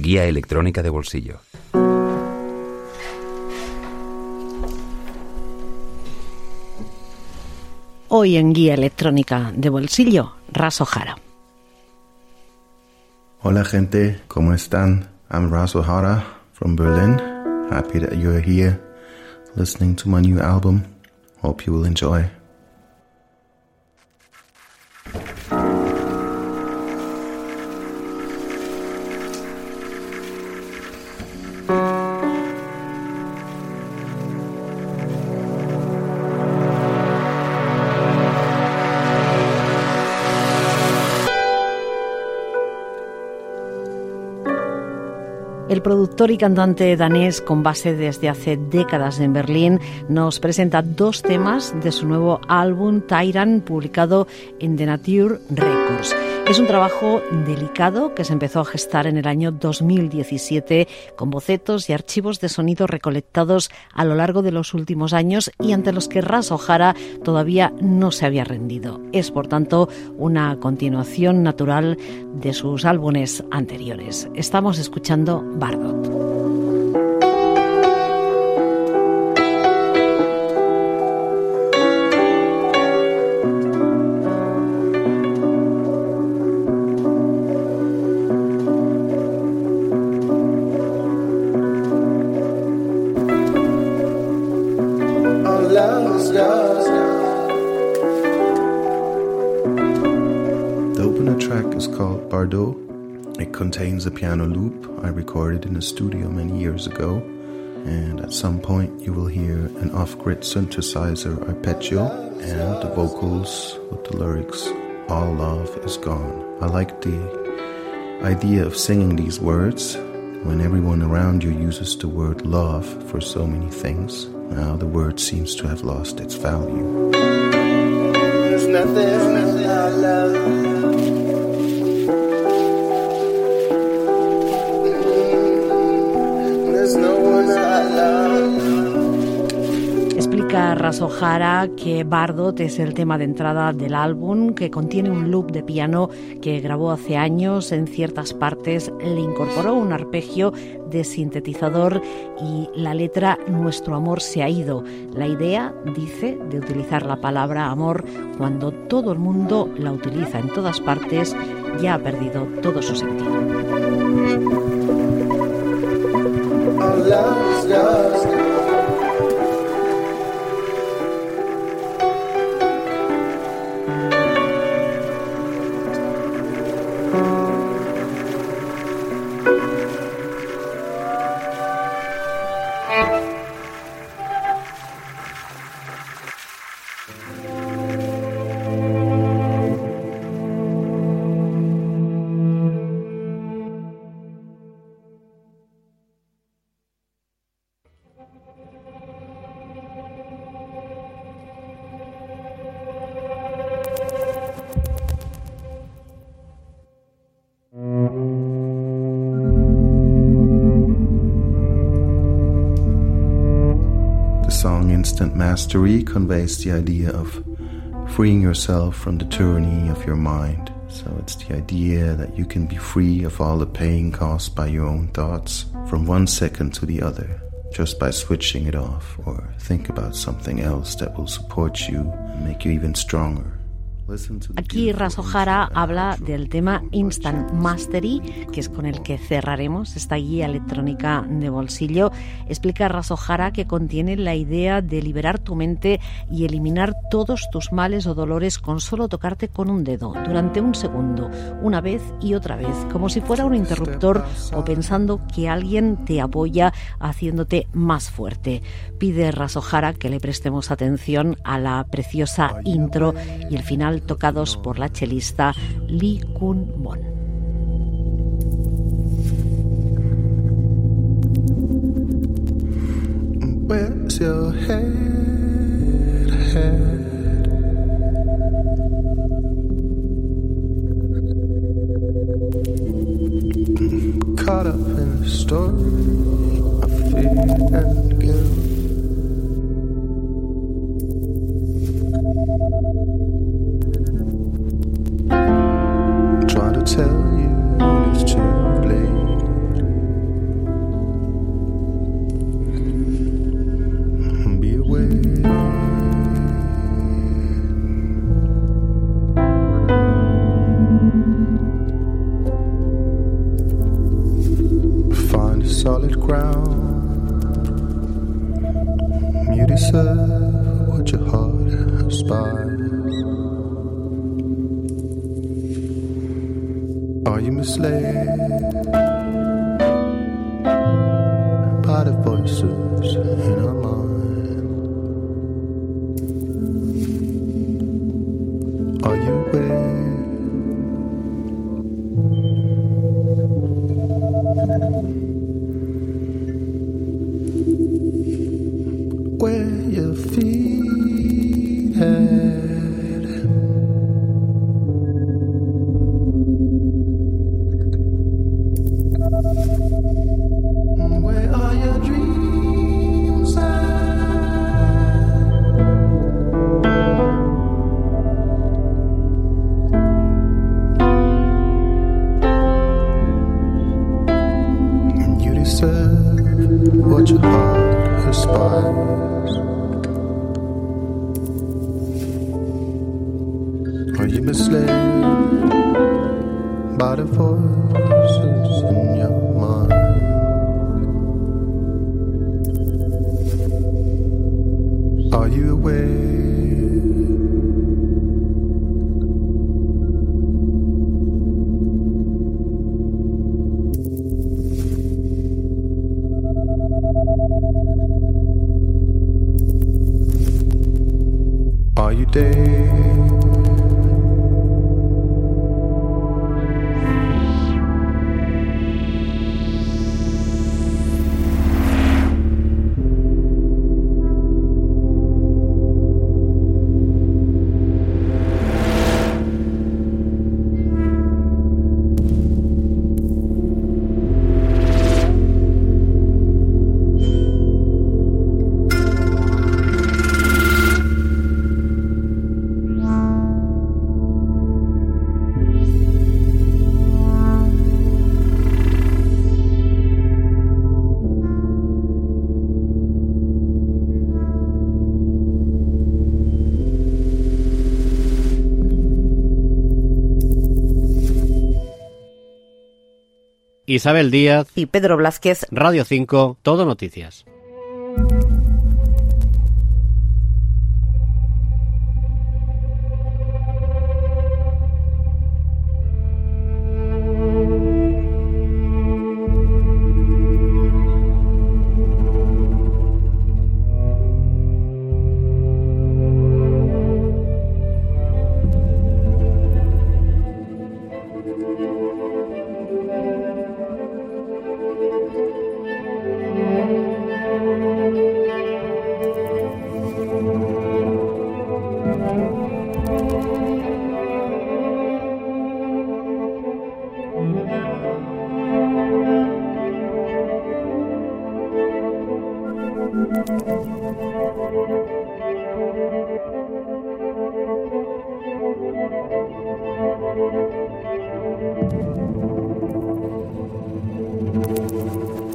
Guía electrónica de bolsillo. Hoy en Guía electrónica de bolsillo, Raso Jara. Hola gente, ¿cómo están? I'm Raso Hara from Berlin. Happy that you're here listening to my new album. Hope you will enjoy. El productor y cantante danés con base desde hace décadas en Berlín nos presenta dos temas de su nuevo álbum Tyrant publicado en The Nature Records. Es un trabajo delicado que se empezó a gestar en el año 2017 con bocetos y archivos de sonido recolectados a lo largo de los últimos años y ante los que Ras O'Hara todavía no se había rendido. Es, por tanto, una continuación natural de sus álbumes anteriores. Estamos escuchando Bardot. It contains a piano loop I recorded in a studio many years ago, and at some point you will hear an off grid synthesizer arpeggio and the vocals with the lyrics All love is gone. I like the idea of singing these words when everyone around you uses the word love for so many things. Now the word seems to have lost its value. There's nothing, Rasojara que Bardot es el tema de entrada del álbum, que contiene un loop de piano que grabó hace años. En ciertas partes le incorporó un arpegio de sintetizador y la letra Nuestro amor se ha ido. La idea, dice, de utilizar la palabra amor cuando todo el mundo la utiliza en todas partes, ya ha perdido todo su sentido. Instant Mastery conveys the idea of freeing yourself from the tyranny of your mind. So it's the idea that you can be free of all the pain caused by your own thoughts from one second to the other just by switching it off or think about something else that will support you and make you even stronger. Aquí Rasohara habla del tema Instant Mastery, que es con el que cerraremos esta guía electrónica de bolsillo. Explica Rasohara que contiene la idea de liberar tu mente y eliminar todos tus males o dolores con solo tocarte con un dedo durante un segundo, una vez y otra vez, como si fuera un interruptor o pensando que alguien te apoya haciéndote más fuerte. Pide Rasohara que le prestemos atención a la preciosa intro y el final tocados por la chelista Lee Kun guilt. tell you it's too late. Be a solid ground. You deserve what your heart aspires. Are you misled by the voices in our mind? Are you aware? Where your feet head? You misled by the voices in your mind? Are you aware? Isabel Díaz, Y Pedro Blázquez, Radio 5, Todo Noticias. Thank you.